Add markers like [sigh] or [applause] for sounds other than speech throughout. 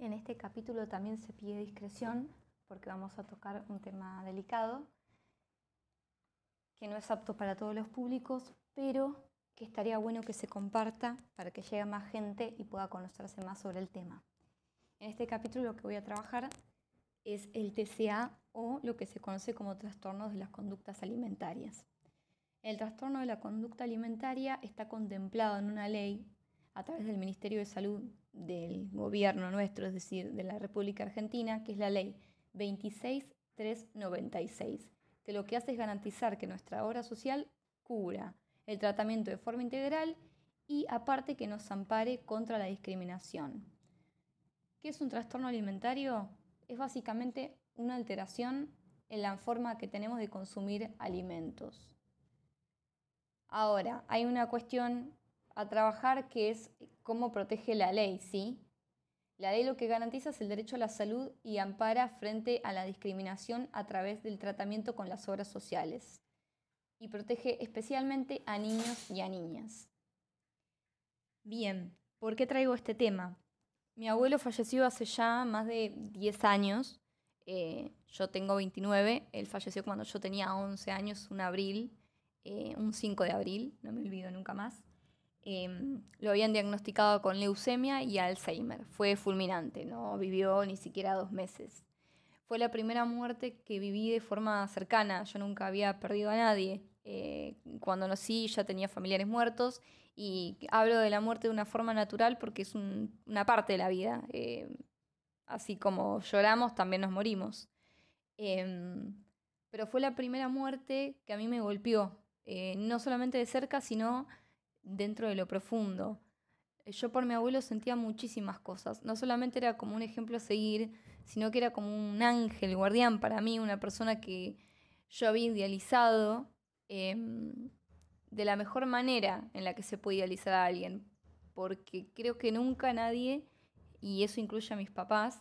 En este capítulo también se pide discreción porque vamos a tocar un tema delicado que no es apto para todos los públicos, pero que estaría bueno que se comparta para que llegue más gente y pueda conocerse más sobre el tema. En este capítulo lo que voy a trabajar es el TCA o lo que se conoce como trastornos de las conductas alimentarias. El trastorno de la conducta alimentaria está contemplado en una ley a través del Ministerio de Salud del gobierno nuestro, es decir, de la República Argentina, que es la ley 26396, que lo que hace es garantizar que nuestra obra social cubra el tratamiento de forma integral y aparte que nos ampare contra la discriminación. ¿Qué es un trastorno alimentario? Es básicamente una alteración en la forma que tenemos de consumir alimentos. Ahora, hay una cuestión a trabajar que es cómo protege la ley, ¿sí? La ley lo que garantiza es el derecho a la salud y ampara frente a la discriminación a través del tratamiento con las obras sociales y protege especialmente a niños y a niñas. Bien, ¿por qué traigo este tema? Mi abuelo falleció hace ya más de 10 años. Eh, yo tengo 29, él falleció cuando yo tenía 11 años, un abril, eh, un 5 de abril, no me olvido nunca más. Em, lo habían diagnosticado con leucemia y Alzheimer. Fue fulminante, no vivió ni siquiera dos meses. Fue la primera muerte que viví de forma cercana. Yo nunca había perdido a nadie. Eh, cuando nací ya tenía familiares muertos y hablo de la muerte de una forma natural porque es una parte de la vida. Eh, así como lloramos, también nos morimos. Em, pero fue la primera muerte que a mí me golpeó, eh, no solamente de cerca, sino dentro de lo profundo. Yo por mi abuelo sentía muchísimas cosas. No solamente era como un ejemplo a seguir, sino que era como un ángel guardián para mí, una persona que yo había idealizado Em, de la mejor manera en la que se puede idealizar a alguien, porque creo que nunca nadie, y eso incluye a mis papás,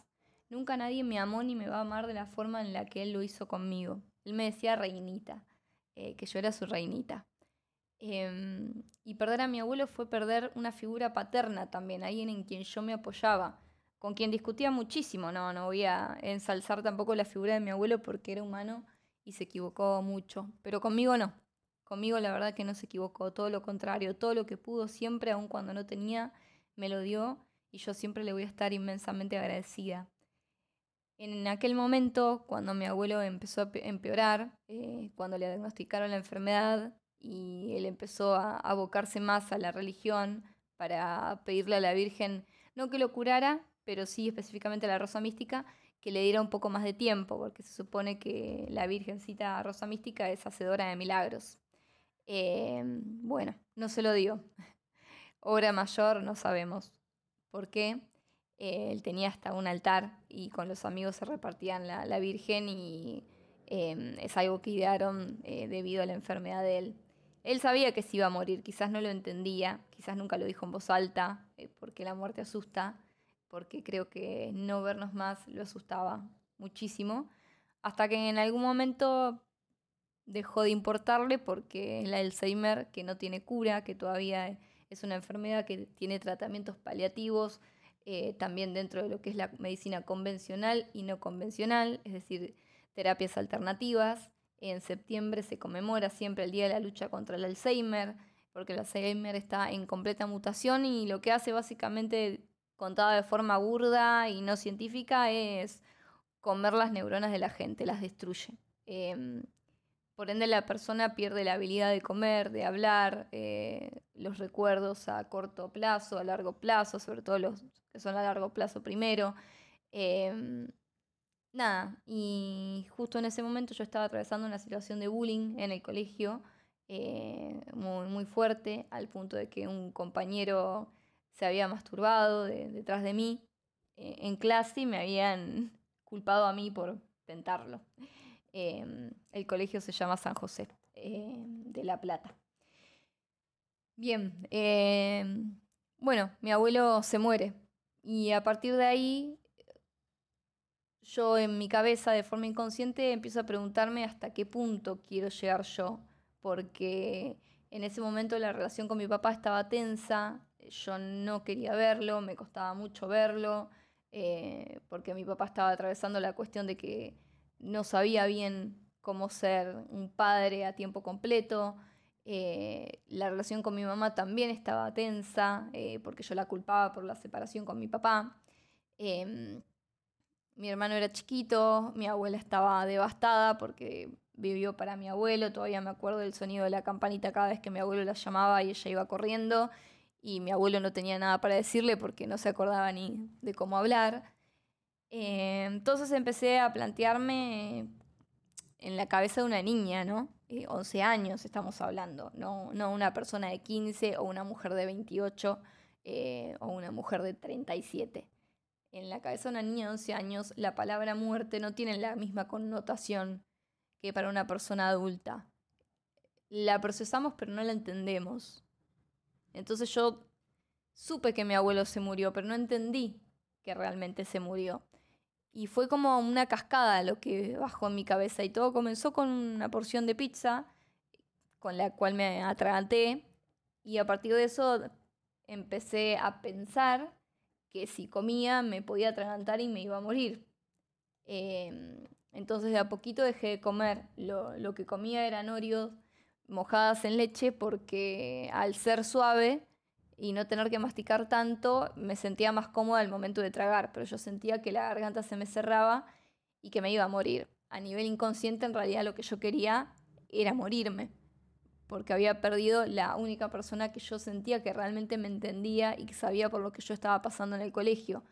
nunca nadie me amó ni me va a amar de la forma en la que él lo hizo conmigo. Él me decía reinita, eh, que yo era su reinita. Em, y perder a mi abuelo fue perder una figura paterna también, alguien en quien yo me apoyaba, con quien discutía muchísimo. No, no voy a ensalzar tampoco la figura de mi abuelo porque era humano y se equivocó mucho, pero conmigo no. Conmigo la verdad que no se equivocó, todo lo contrario, todo lo que pudo siempre, aun cuando no tenía, me lo dio y yo siempre le voy a estar inmensamente agradecida. En aquel momento, cuando mi abuelo empezó a empeorar, eh, cuando le diagnosticaron la enfermedad y él empezó a abocarse más a la religión para pedirle a la Virgen, no que lo curara, pero sí específicamente a la Rosa Mística, que le diera un poco más de tiempo, porque se supone que la Virgencita Rosa Mística es hacedora de milagros. Eh, bueno, no se lo dio. [laughs] Obra mayor no sabemos por qué. Eh, él tenía hasta un altar y con los amigos se repartían la, Virgen y eh, es algo que idearon debido a la enfermedad de él. Él sabía que se iba a morir, quizás no lo entendía, quizás nunca lo dijo en voz alta, porque la muerte asusta, porque creo que no vernos más lo asustaba muchísimo, hasta que en algún momento dejó de importarle porque el Alzheimer, que no tiene cura, que todavía es una enfermedad que tiene tratamientos paliativos, eh, también dentro de lo que es la medicina convencional y no convencional, es decir, terapias alternativas. En septiembre se conmemora siempre el Día de la Lucha contra el Alzheimer, porque el Alzheimer está en completa mutación y lo que hace básicamente contada de forma burda y no científica, es comer las neuronas de la gente, las destruye. Em, por ende, la persona pierde la habilidad de comer, de hablar, eh, los recuerdos a corto plazo, a largo plazo, sobre todo los que son a largo plazo primero. Em, nada, y justo en ese momento yo estaba atravesando una situación de bullying en el colegio eh, muy, muy fuerte, al punto de que un compañero se había masturbado detrás de mí eh, en clase y me habían [laughs] culpado a mí por tentarlo. Em, el colegio se llama San José em, de La Plata. Bien, em, bueno, mi abuelo se muere y a partir de ahí yo en mi cabeza de forma inconsciente empiezo a preguntarme hasta qué punto quiero llegar yo, porque en ese momento la relación con mi papá estaba tensa, yo no quería verlo, me costaba mucho verlo, eh, porque mi papá estaba atravesando la cuestión de que no sabía bien cómo ser un padre a tiempo completo. Eh, la relación con mi mamá también estaba tensa, eh, porque yo la culpaba por la separación con mi papá. Em, mi hermano era chiquito, mi abuela estaba devastada porque vivió para mi abuelo, todavía me acuerdo del sonido de la campanita cada vez que mi abuelo la llamaba y ella iba corriendo y mi abuelo no tenía nada para decirle porque no se acordaba ni de cómo hablar. Eh, entonces empecé a plantearme en la cabeza de una niña, ¿no? 11 eh, años estamos hablando, no, no una persona de 15 o una mujer de 28 eh, o una mujer de 37. En la cabeza de una niña de 11 años la palabra muerte no tiene la misma connotación que para una persona adulta. La procesamos pero no la entendemos. Entonces yo supe que mi abuelo se murió, pero no entendí que realmente se murió. Y fue como una cascada lo que bajó en mi cabeza y todo comenzó con una porción de pizza con la cual me atraganté y a partir de eso empecé a pensar que si comía me podía atragantar y me iba a morir. Em, entonces de a poquito dejé de comer. Lo, lo que comía eran Oreos mojadas en leche porque al ser suave y no tener que masticar tanto, me sentía más cómoda al momento de tragar, pero yo sentía que la garganta se me cerraba y que me iba a morir. A nivel inconsciente, en realidad lo que yo quería era morirme, porque había perdido la única persona que yo sentía que realmente me entendía y que sabía por lo que yo estaba pasando en el colegio.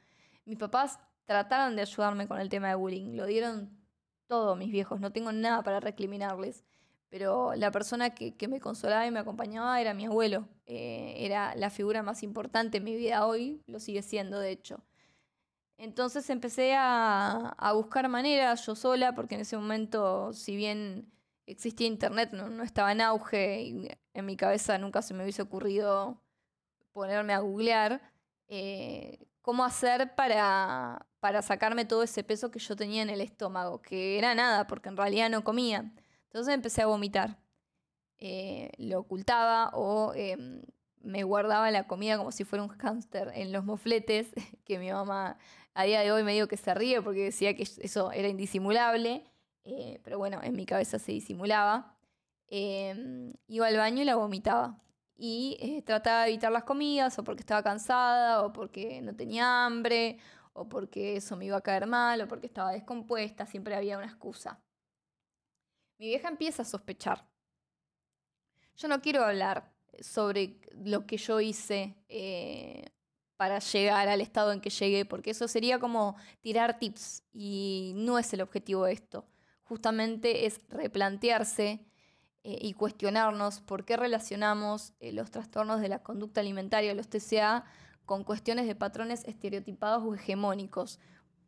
Mis papás trataron de ayudarme con el tema de bullying, lo dieron todo mis viejos, no tengo nada para recriminarles pero la persona que, me consolaba y me acompañaba era mi abuelo. Eh, era la figura más importante en mi vida hoy, lo sigue siendo de hecho. Entonces empecé a, buscar maneras yo sola, porque en ese momento, si bien existía internet, no, estaba en auge en mi cabeza nunca se me hubiese ocurrido ponerme a googlear eh, cómo hacer para, para sacarme todo ese peso que yo tenía en el estómago, que era nada, porque en realidad no comía. Entonces empecé a vomitar. Eh, lo ocultaba o em, me guardaba la comida como si fuera un hámster en los mofletes, [laughs] que mi mamá a día de hoy me dijo que se ríe porque decía que eso era indisimulable, eh, pero bueno, en mi cabeza se disimulaba. Em, iba al baño y la vomitaba. Y eh, trataba de evitar las comidas, o porque estaba cansada, o porque no tenía hambre, o porque eso me iba a caer mal, o porque estaba descompuesta, siempre había una excusa mi vieja empieza a sospechar. Yo no quiero hablar sobre lo que yo hice eh, para llegar al estado en que llegué, porque eso sería como tirar tips y no es el objetivo de esto. Justamente es replantearse eh, y cuestionarnos por qué relacionamos eh, los trastornos de la conducta alimentaria, los TCA, con cuestiones de patrones estereotipados o hegemónicos.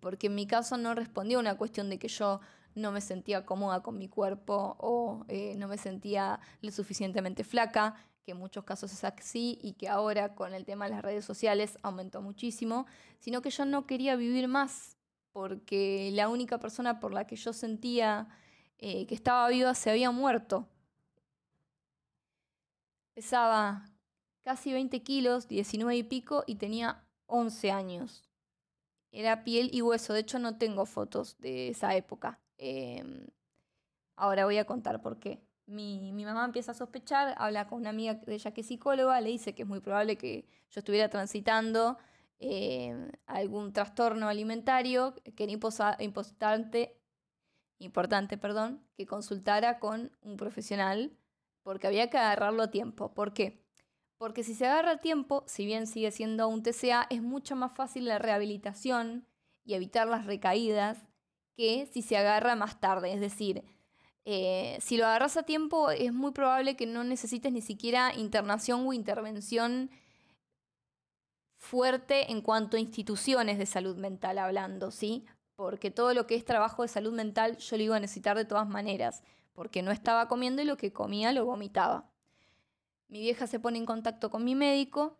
Porque en mi caso no respondió a una cuestión de que yo no me sentía cómoda con mi cuerpo o eh, no me sentía lo suficientemente flaca, que en muchos casos es así y que ahora con el tema de las redes sociales aumentó muchísimo, sino que yo no quería vivir más porque la única persona por la que yo sentía eh, que estaba viva se había muerto. Pesaba casi 20 kilos, 19 y pico, y tenía 11 años. Era piel y hueso, de hecho no tengo fotos de esa época. Em, ahora voy a contar por qué. Mi, mamá empieza a sospechar, habla con una amiga de ella que es psicóloga, le dice que es muy probable que yo estuviera transitando em, algún trastorno alimentario, que era importante, importante perdón, que consultara con un profesional, porque había que agarrarlo a tiempo. ¿Por qué? Porque si se agarra a tiempo, si bien sigue siendo un TCA, es mucho más fácil la rehabilitación y evitar las recaídas que si se agarra más tarde. Es decir, eh, si lo agarras a tiempo, es muy probable que no necesites ni siquiera internación o intervención fuerte en cuanto a instituciones de salud mental hablando, ¿sí? Porque todo lo que es trabajo de salud mental yo lo iba a necesitar de todas maneras, porque no estaba comiendo y lo que comía lo vomitaba. Mi vieja se pone en contacto con mi médico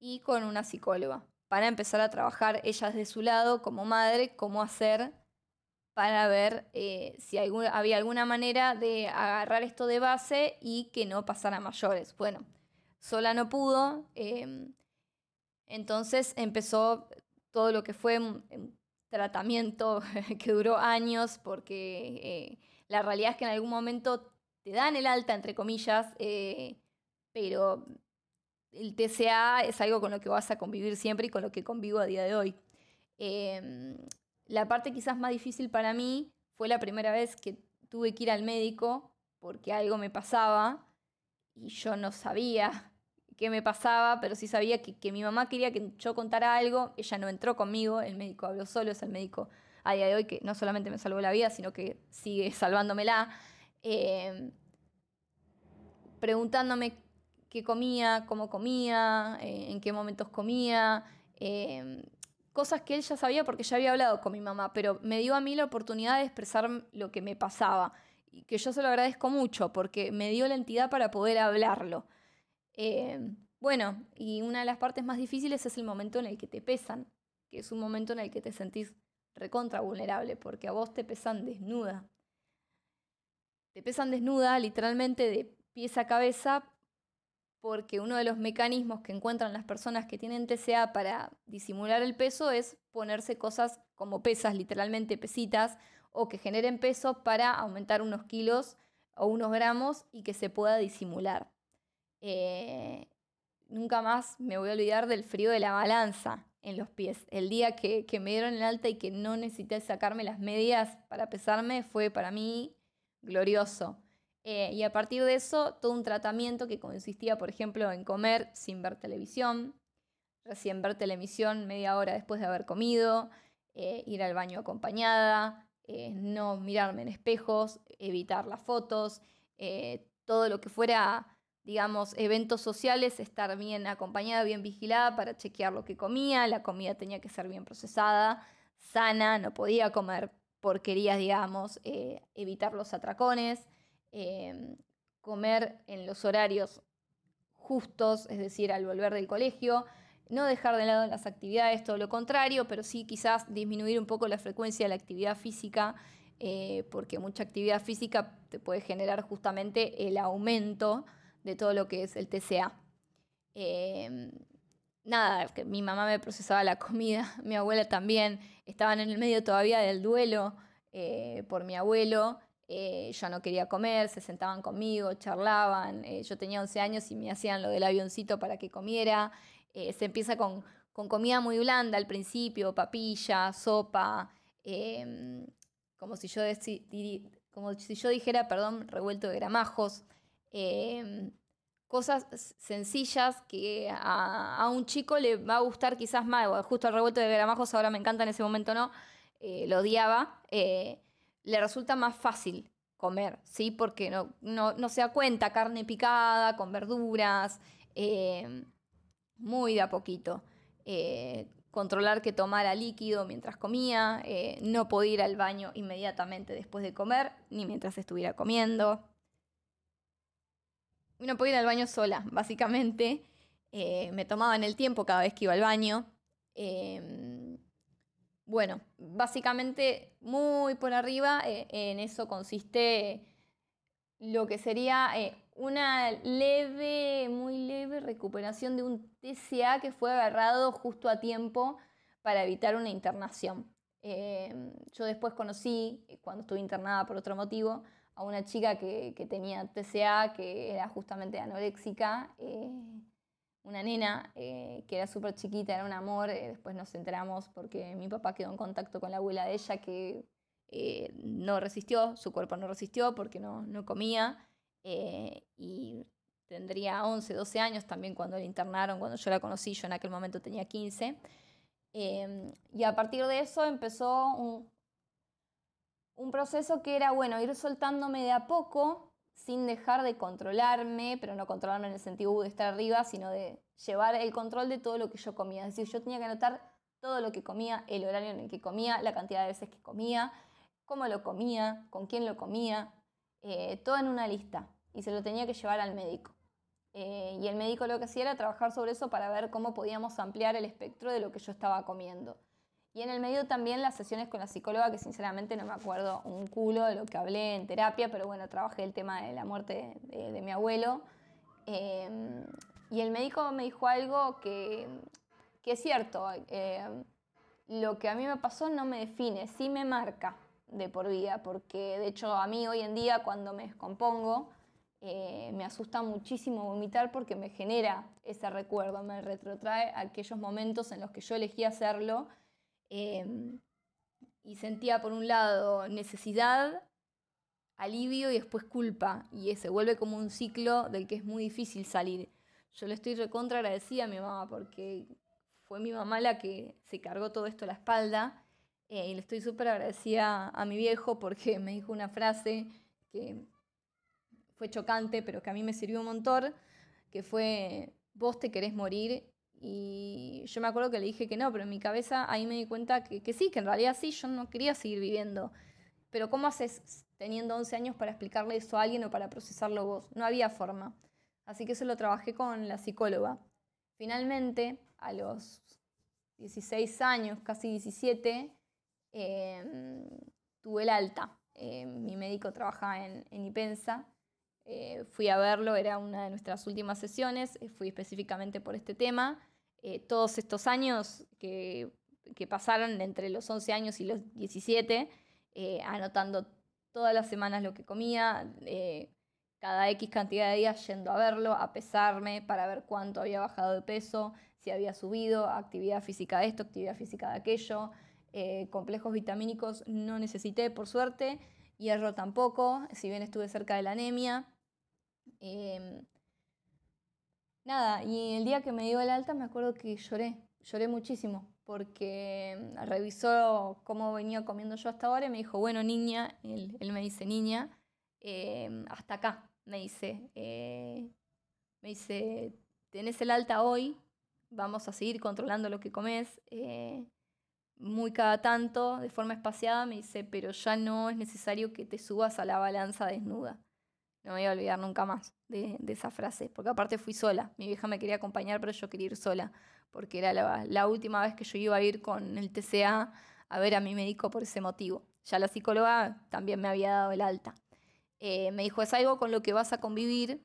y con una psicóloga para empezar a trabajar ella de su lado como madre, cómo hacer para ver eh, si había alguna manera de agarrar esto de base y que no pasara a mayores. Bueno, sola no pudo, em, entonces empezó todo lo que fue un, tratamiento [laughs] que duró años, porque eh, la realidad es que en algún momento te dan el alta, entre comillas, eh, pero el TCA es algo con lo que vas a convivir siempre y con lo que convivo a día de hoy. Em, la parte quizás más difícil para mí fue la primera vez que tuve que ir al médico porque algo me pasaba y yo no sabía qué me pasaba, pero sí sabía que, mi mamá quería que yo contara algo. Ella no entró conmigo, el médico habló solo, es el médico a día de hoy que no solamente me salvó la vida, sino que sigue [laughs] salvándomela. Em, preguntándome qué comía, cómo comía, eh, en qué momentos comía, em, cosas que él ya sabía porque ya había hablado con mi mamá, pero me dio a mí la oportunidad de expresar lo que me pasaba, y que yo se lo agradezco mucho porque me dio la entidad para poder hablarlo. Em, bueno, y una de las partes más difíciles es el momento en el que te pesan, que es un momento en el que te sentís recontra vulnerable, porque a vos te pesan desnuda. Te pesan desnuda literalmente de pies a cabeza porque uno de los mecanismos que encuentran las personas que tienen TCA para disimular el peso es ponerse cosas como pesas, literalmente pesitas, o que generen peso para aumentar unos kilos o unos gramos y que se pueda disimular. Eh, nunca más me voy a olvidar del frío de la balanza en los pies. El día que, me dieron el alta y que no necesité sacarme las medias para pesarme fue para mí glorioso. Eh, y a partir de eso, todo un tratamiento que consistía, por ejemplo, en comer sin ver televisión, recién ver televisión media hora después de haber comido, eh, ir al baño acompañada, no mirarme en espejos, evitar las fotos, todo lo que fuera, digamos, eventos sociales, estar bien acompañada, bien vigilada para chequear lo que comía, la comida tenía que ser bien procesada, sana, no podía comer porquerías, digamos, evitar los atracones. Em, comer en los horarios justos, es decir, al volver del colegio, no dejar de lado las actividades, todo lo contrario, pero sí quizás disminuir un poco la frecuencia de la actividad física, eh, porque mucha actividad física te puede generar justamente el aumento de todo lo que es el TCA. Em, nada, que mi mamá me procesaba la [laughs] comida, mi abuela también, estaban en el medio todavía del duelo eh, por mi abuelo eh, yo no quería comer, se sentaban conmigo, charlaban, eh, yo tenía 11 años y me hacían lo del avioncito para que comiera. Eh, se empieza con, comida muy blanda al principio, papilla, sopa, em, como, si yo como si yo dijera, perdón, revuelto de gramajos. Em, cosas sencillas que a, un chico le va a gustar quizás más, justo el revuelto de gramajos ahora me encanta, en ese momento no, lo odiaba le resulta más fácil comer, ¿sí? Porque no, no, se da cuenta, carne picada, con verduras, eh, muy de a poquito. Eh, controlar que tomara líquido mientras comía, eh, no podía ir al baño inmediatamente después de comer, ni mientras estuviera comiendo. No podía ir al baño sola, básicamente. me tomaban el tiempo cada vez que iba al baño. Bueno, básicamente muy por arriba, eh, en eso consiste lo que sería eh, una leve, muy leve recuperación de un TCA que fue agarrado justo a tiempo para evitar una internación. Eh, yo después conocí, cuando estuve internada por otro motivo, a una chica que, que tenía TCA, que era justamente anoréxica una nena eh, que era súper chiquita, era un amor, eh, después nos enteramos porque mi papá quedó en contacto con la abuela de ella que eh, no resistió, su cuerpo no resistió porque no, no comía y tendría 11, 12 años también cuando la internaron, cuando yo la conocí, yo en aquel momento tenía 15. Em, y a partir de eso empezó un, un proceso que era, bueno, ir soltándome de a poco sin dejar de controlarme, pero no controlarme en el sentido de estar arriba, sino de llevar el control de todo lo que yo comía. Es decir, yo tenía que anotar todo lo que comía, el horario en el que comía, la cantidad de veces que comía, cómo lo comía, con quién lo comía, eh, todo en una lista. Y se lo tenía que llevar al médico. Eh, y el médico lo que hacía era trabajar sobre eso para ver cómo podíamos ampliar el espectro de lo que yo estaba comiendo. Y en el medio también las sesiones con la psicóloga, que sinceramente no me acuerdo un culo de lo que hablé en terapia, pero bueno, trabajé el tema de la muerte de, mi abuelo. Em, y el médico me dijo algo que, que es cierto. Em, lo que a mí me pasó no me define, sí me marca de por vida, porque de hecho a mí hoy en día cuando me descompongo eh, me asusta muchísimo vomitar porque me genera ese recuerdo, me retrotrae aquellos momentos en los que yo elegí hacerlo em, y sentía por un lado necesidad, alivio y después culpa y se vuelve como un ciclo del que es muy difícil salir. Yo le estoy recontra agradecida a mi mamá porque fue mi mamá la que se cargó todo esto a la espalda. Eh, y le estoy súper agradecida a mi viejo porque me dijo una frase que fue chocante, pero que a mí me sirvió un montón, que fue, vos te querés morir. Y yo me acuerdo que le dije que no, pero en mi cabeza ahí me di cuenta que, que sí, que en realidad sí, yo no quería seguir viviendo. Pero ¿cómo haces teniendo 11 años para explicarle eso a alguien o para procesarlo vos? No había forma. Así que eso lo trabajé con la psicóloga. Finalmente, a los 16 años, casi 17, em, tuve el alta. Em, mi médico trabajaba en, IPENSA. Eh, fui a verlo, era una de nuestras últimas sesiones, eh, fui específicamente por este tema. Eh, todos estos años que, que, pasaron entre los 11 años y los 17, anotando todas las semanas lo que comía, cada X cantidad de días yendo a verlo, a pesarme para ver cuánto había bajado de peso, si había subido, actividad física de esto, actividad física de aquello, eh, complejos vitamínicos no necesité por suerte, hierro tampoco, si bien estuve cerca de la anemia. Em, nada, y el día que me dio el alta me acuerdo que lloré, lloré muchísimo, porque revisó cómo venía comiendo yo hasta ahora y me dijo, bueno niña, él, me dice niña, em, hasta acá, me dice, eh, me dice, tenés el alta hoy, vamos a seguir controlando lo que comes. Eh, muy cada tanto, de forma espaciada, me dice, pero ya no es necesario que te subas a la balanza desnuda. No me voy a olvidar nunca más de, esa frase, porque aparte fui sola. Mi vieja me quería acompañar, pero yo quería ir sola, porque era la, última vez que yo iba a ir con el TCA a ver a mi médico por ese motivo. Ya la psicóloga también me había dado el alta. Eh, me dijo, es algo con lo que vas a convivir,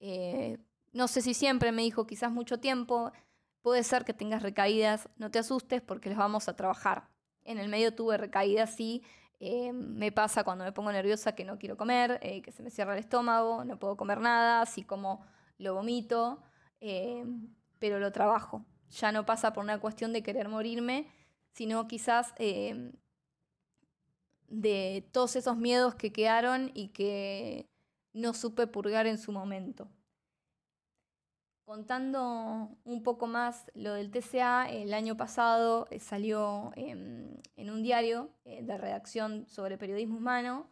eh, no sé si siempre, me dijo, quizás mucho tiempo, puede ser que tengas recaídas, no te asustes porque les vamos a trabajar. En el medio tuve recaídas, sí, eh, me pasa cuando me pongo nerviosa que no quiero comer, eh, que se me cierra el estómago, no puedo comer nada, así como lo vomito, eh, pero lo trabajo. Ya no pasa por una cuestión de querer morirme, sino quizás de todos esos miedos que quedaron y que no supe purgar en su momento. Contando un poco más lo del TCA, el año pasado eh, salió en, un diario eh, de redacción sobre periodismo humano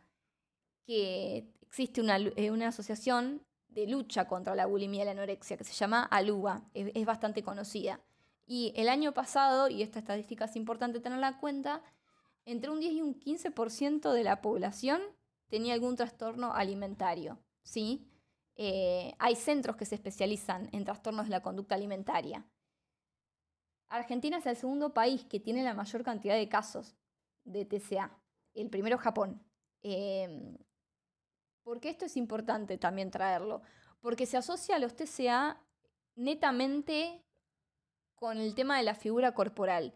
que existe una, eh, una, asociación de lucha contra la bulimia y la anorexia que se llama ALUBA, es, es bastante conocida. Y el año pasado, y esta estadística es importante tenerla en cuenta, entre un 10 y un 15% de la población tenía algún trastorno alimentario, ¿sí? Eh, hay centros que se especializan en trastornos de la conducta alimentaria. Argentina es el segundo país que tiene la mayor cantidad de casos de TCA. El primero Japón. Eh, ¿Por qué esto es importante también traerlo? Porque se asocia a los TCA netamente con el tema de la figura corporal.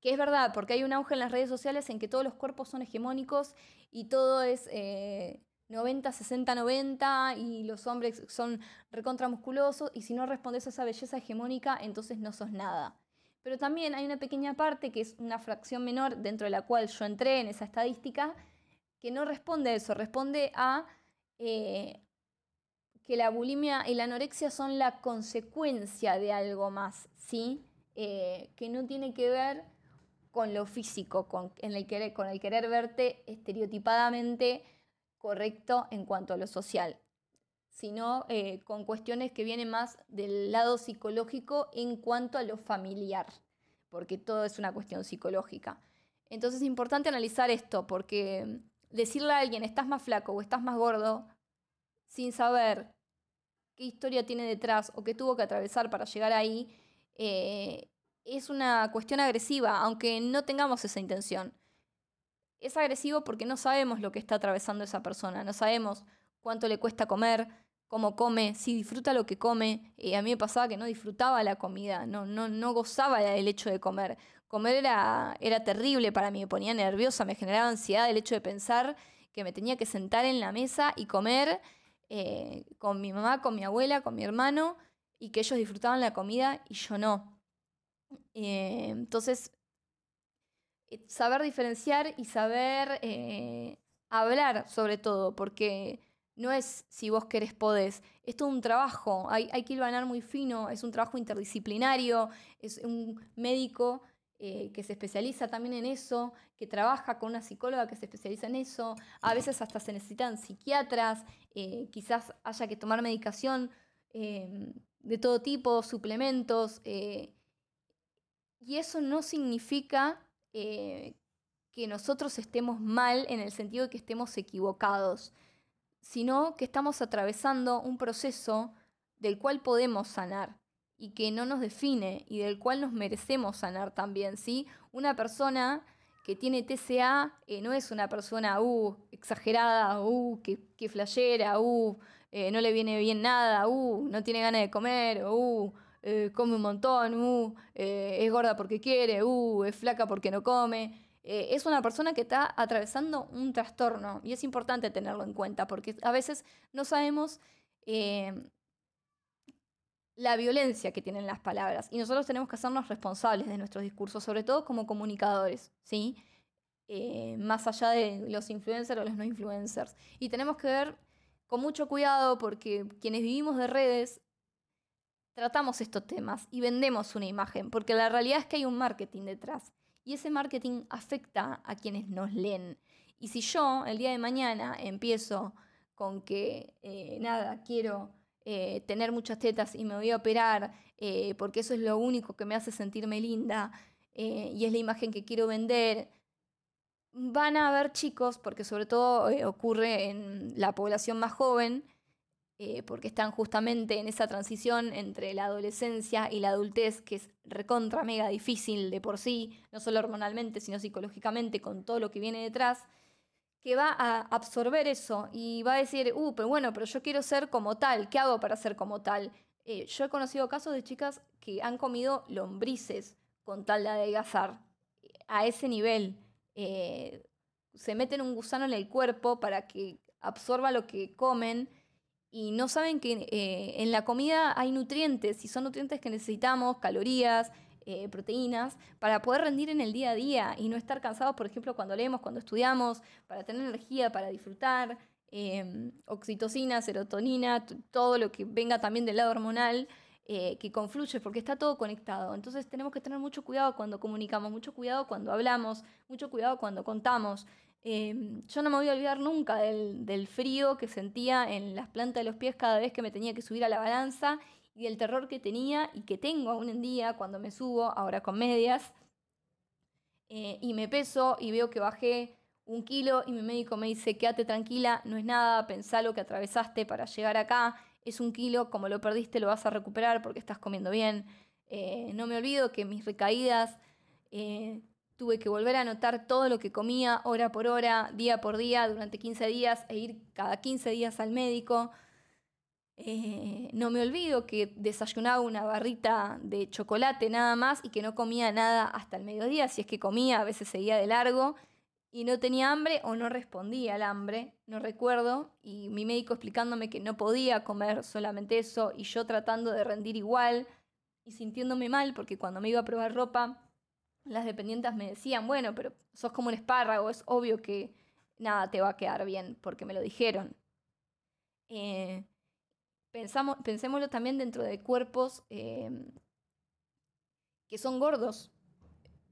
Que es verdad, porque hay un auge en las redes sociales en que todos los cuerpos son hegemónicos y todo es eh, 90, 60, 90 y los hombres son recontramusculosos y si no respondes a esa belleza hegemónica, entonces no sos nada. Pero también hay una pequeña parte que es una fracción menor dentro de la cual yo entré en esa estadística que no responde a eso, responde a eh, que la bulimia y la anorexia son la consecuencia de algo más, ¿sí? Eh, que no tiene que ver con lo físico, con, el con el querer verte estereotipadamente correcto en cuanto a lo social, sino eh, con cuestiones que vienen más del lado psicológico en cuanto a lo familiar, porque todo es una cuestión psicológica. Entonces es importante analizar esto, porque decirle a alguien estás más flaco o estás más gordo, sin saber qué historia tiene detrás o qué tuvo que atravesar para llegar ahí, eh, es una cuestión agresiva, aunque no tengamos esa intención es agresivo porque no sabemos lo que está atravesando esa persona, no sabemos cuánto le cuesta comer, cómo come, si disfruta lo que come. Eh, a mí me pasaba que no disfrutaba la comida, no, no, no gozaba del hecho de comer. comer era, era terrible para mí, me ponía nerviosa, me generaba ansiedad el hecho de pensar que me tenía que sentar en la mesa y comer eh, con mi mamá, con mi abuela, con mi hermano, y que ellos disfrutaban la comida y yo no. Eh, entonces, saber diferenciar y saber hablar sobre todo, porque no es si vos querés podés, es todo un trabajo, hay, hay que ganar muy fino, es un trabajo interdisciplinario, es un médico eh, que se especializa también en eso, que trabaja con una psicóloga que se especializa en eso, a veces hasta se necesitan psiquiatras, eh, quizás haya que tomar medicación de todo tipo, suplementos, eh, y eso no significa que nosotros estemos mal en el sentido de que estemos equivocados, sino que estamos atravesando un proceso del cual podemos sanar y que no nos define y del cual nos merecemos sanar también, ¿sí? Una persona que tiene TCA eh, no es una persona, uh, exagerada, uh, que, que flashera, uh, eh, no le viene bien nada, uh, no tiene ganas de comer, uh, eh, come un montón, uh, es gorda porque quiere, uh, es flaca porque no come. es una persona que está atravesando un trastorno y es importante tenerlo en cuenta porque a veces no sabemos la violencia que tienen las palabras. Y nosotros tenemos que hacernos responsables de nuestros discursos, sobre todo como comunicadores, ¿sí? Eh, más allá de los influencers o los no influencers. Y tenemos que ver con mucho cuidado porque quienes vivimos de redes tratamos estos temas y vendemos una imagen, porque la realidad es que hay un marketing detrás. Y ese marketing afecta a quienes nos leen. Y si yo el día de mañana empiezo con que, eh, nada, quiero eh, tener muchas tetas y me voy a operar eh, porque eso es lo único que me hace sentirme linda eh, y es la imagen que quiero vender, van a haber chicos, porque sobre todo ocurre en la población más joven, porque están justamente en esa transición entre la adolescencia y la adultez, que es recontra mega difícil de por sí, no solo hormonalmente, sino psicológicamente, con todo lo que viene detrás que va a absorber eso y va a decir, uh, pero bueno, pero yo quiero ser como tal, ¿qué hago para ser como tal? Eh, yo he conocido casos de chicas que han comido lombrices con tal de adelgazar, a ese nivel. Eh, se meten un gusano en el cuerpo para que absorba lo que comen y no saben que eh, en la comida hay nutrientes y son nutrientes que necesitamos, calorías, eh, proteínas para poder rendir en el día a día y no estar cansados, por ejemplo, cuando leemos, cuando estudiamos, para tener energía, para disfrutar, em, oxitocina, serotonina, todo lo que venga también del lado hormonal. Eh, que confluye, porque está todo conectado. Entonces tenemos que tener mucho cuidado cuando comunicamos, mucho cuidado cuando hablamos, mucho cuidado cuando contamos. Em, yo no me voy a olvidar nunca del, del, frío que sentía en las plantas de los pies cada vez que me tenía que subir a la balanza y el terror que tenía y que tengo aún en día cuando me subo, ahora con medias, eh, y me peso y veo que bajé un kilo y mi médico me dice, quédate tranquila, no es nada, pensá lo que atravesaste para llegar acá, es un kilo, como lo perdiste lo vas a recuperar porque estás comiendo bien. Eh, no me olvido que mis recaídas eh, tuve que volver a anotar todo lo que comía hora por hora, día por día, durante 15 días e ir cada 15 días al médico. Eh, no me olvido que desayunaba una barrita de chocolate nada más y que no comía nada hasta el mediodía. Si es que comía, a veces seguía de largo y no tenía hambre o no respondía al hambre, no recuerdo. Y mi médico explicándome que no podía comer solamente eso y yo tratando de rendir igual y sintiéndome mal porque cuando me iba a probar ropa, las dependientes me decían, bueno, pero sos como un espárrago, es obvio que nada te va a quedar bien porque me lo dijeron. Eh, Pensamos, pensémoslo también dentro de cuerpos em, que son gordos.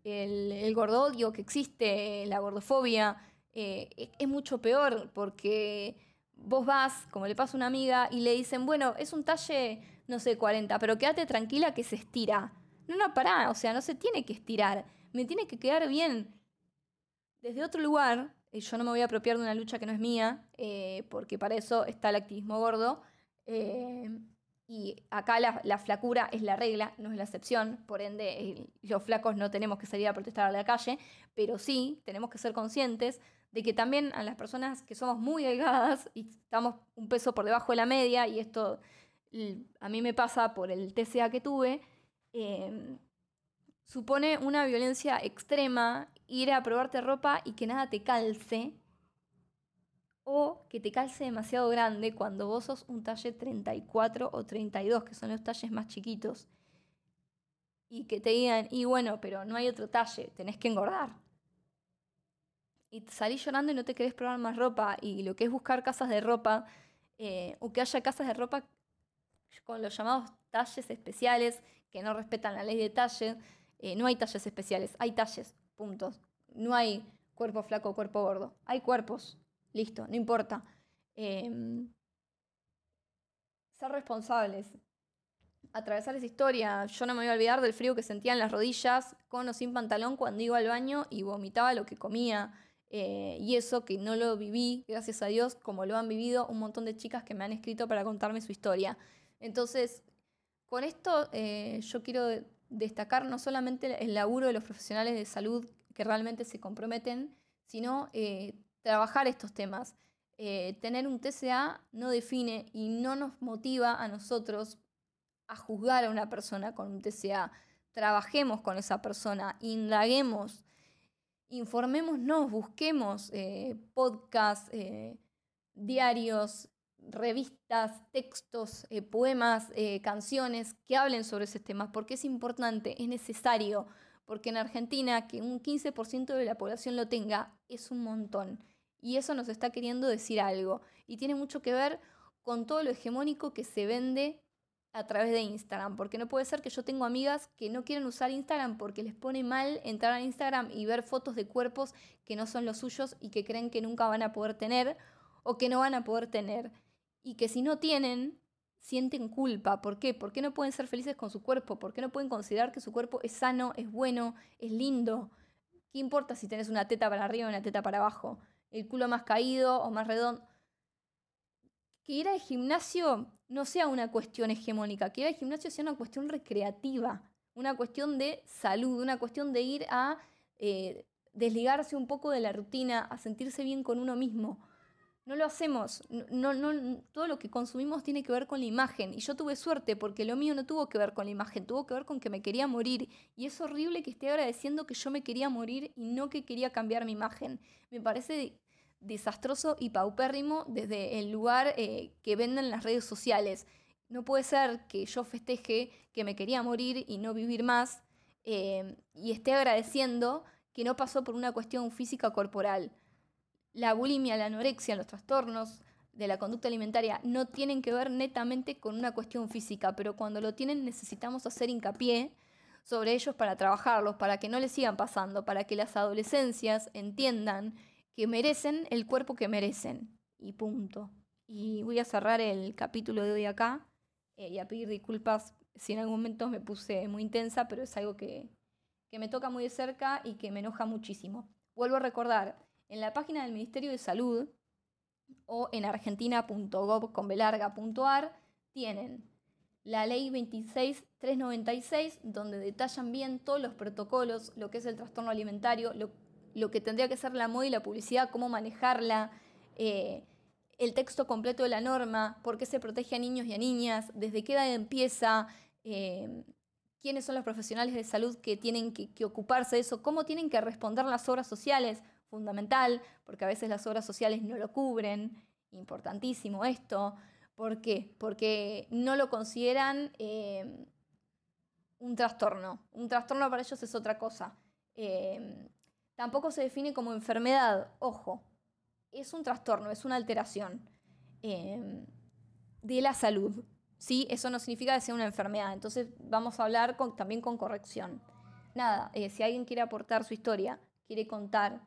El, el, gordodio que existe, la gordofobia, eh, e, es mucho peor porque vos vas, como le pasa a una amiga, y le dicen, bueno, es un talle, no sé, 40, pero quédate tranquila que se estira. No, no, pará, o sea, no se tiene que estirar, me tiene que quedar bien. Desde otro lugar, yo no me voy a apropiar de una lucha que no es mía, eh, porque para eso está el activismo gordo, eh, y acá la, flacura es la regla, no es la excepción, por ende los flacos no tenemos que salir a protestar a la calle, pero sí tenemos que ser conscientes de que también a las personas que somos muy delgadas y estamos un peso por debajo de la media, y esto a mí me pasa por el TCA que tuve, eh, supone una violencia extrema ir a probarte ropa y que nada te calce o que te calce demasiado grande cuando vos sos un talle 34 o 32, que son los talles más chiquitos, y que te digan, y bueno, pero no hay otro talle, tenés que engordar. Y salís llorando y no te querés probar más ropa, y lo que es buscar casas de ropa, eh, o que haya casas de ropa con los llamados talles especiales, que no respetan la ley de talles, eh, no hay talles especiales, hay talles, puntos. No hay cuerpo flaco cuerpo gordo, hay cuerpos listo, no importa. Em, ser responsables. Atravesar esa historia. Yo no me voy a olvidar del frío que sentía en las rodillas, con o sin pantalón, cuando iba al baño y vomitaba lo que comía. Eh, y eso que no lo viví, gracias a Dios, como lo han vivido un montón de chicas que me han escrito para contarme su historia. Entonces, con esto eh, yo quiero destacar no solamente el laburo de los profesionales de salud que realmente se comprometen, sino eh, trabajar estos temas. Eh, tener un TCA no define y no nos motiva a nosotros a juzgar a una persona con un TCA. Trabajemos con esa persona, indaguemos, informémonos, busquemos eh, podcasts, diarios, revistas, textos, poemas, canciones que hablen sobre esos temas, porque es importante, es necesario, porque en Argentina que un 15% de la población lo tenga es un montón. Y eso nos está queriendo decir algo. Y tiene mucho que ver con todo lo hegemónico que se vende a través de Instagram. Porque no puede ser que yo tengo amigas que no quieren usar Instagram porque les pone mal entrar a Instagram y ver fotos de cuerpos que no son los suyos y que creen que nunca van a poder tener o que no van a poder tener. Y que si no tienen, sienten culpa. ¿Por qué? ¿Por qué no pueden ser felices con su cuerpo? ¿Por qué no pueden considerar que su cuerpo es sano, es bueno, es lindo? ¿Qué importa si tenés una teta para arriba o una teta para abajo? el culo más caído o más redondo. Que ir al gimnasio no sea una cuestión hegemónica, que ir al gimnasio sea una cuestión recreativa, una cuestión de salud, una cuestión de ir a eh, desligarse un poco de la rutina, a sentirse bien con uno mismo. No lo hacemos. No, no, todo lo que consumimos tiene que ver con la imagen. Y yo tuve suerte porque lo mío no tuvo que ver con la imagen, tuvo que ver con que me quería morir. Y es horrible que esté agradeciendo que yo me quería morir y no que quería cambiar mi imagen. Me parece desastroso y paupérrimo desde el lugar eh, que venden las redes sociales. No puede ser que yo festeje que me quería morir y no vivir más eh, y esté agradeciendo que no pasó por una cuestión física corporal la bulimia, la anorexia, los trastornos de la conducta alimentaria no tienen que ver netamente con una cuestión física, pero cuando lo tienen necesitamos hacer hincapié sobre ellos para trabajarlos, para que no les sigan pasando, para que las adolescencias entiendan que merecen el cuerpo que merecen. Y punto. Y voy a cerrar el capítulo de hoy acá eh, y a pedir disculpas si en algún momento me puse muy intensa, pero es algo que, que me toca muy de cerca y que me enoja muchísimo. Vuelvo a recordar, en la página del Ministerio de Salud o en argentina.gov.ar tienen la ley 26396, donde detallan bien todos los protocolos, lo que es el trastorno alimentario, lo, que tendría que ser la moda y la publicidad, cómo manejarla, eh, el texto completo de la norma, por qué se protege a niños y a niñas, desde qué edad empieza, eh, quiénes son los profesionales de salud que tienen que, que ocuparse de eso, cómo tienen que responder las obras sociales, fundamental, porque a veces las obras sociales no lo cubren, importantísimo esto. ¿Por qué? Porque no lo consideran eh, un trastorno. Un trastorno para ellos es otra cosa. Eh, tampoco se define como enfermedad, ojo, es un trastorno, es una alteración eh, de la salud. ¿sí? Eso no significa que sea una enfermedad, entonces vamos a hablar también con corrección. Nada, si alguien quiere aportar su historia, quiere contar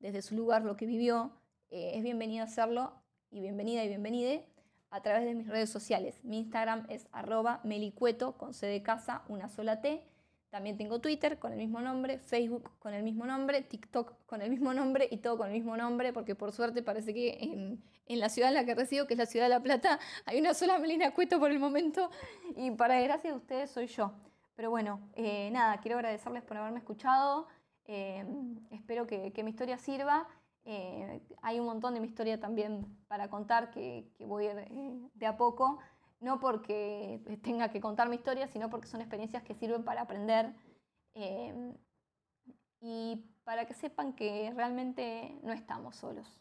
desde su lugar lo que vivió, eh, es bienvenido a hacerlo y bienvenida y bienvenide a través de mis redes sociales. Mi Instagram es arroba melicueto con C de casa, una sola T. También tengo Twitter con el mismo nombre, Facebook con el mismo nombre, TikTok con el mismo nombre y todo con el mismo nombre, porque por suerte parece que en, la ciudad en la que resido, que es la ciudad de La Plata, hay una sola Melina Cueto por el momento y para desgracia de ustedes soy yo. Pero bueno, eh, nada, quiero agradecerles por haberme escuchado. Eh, espero que, mi historia sirva. Eh, hay un montón de mi historia también para contar que, voy a ir eh, de a poco, no porque tenga que contar mi historia, sino porque son experiencias que sirven para aprender y para que sepan que realmente no estamos solos.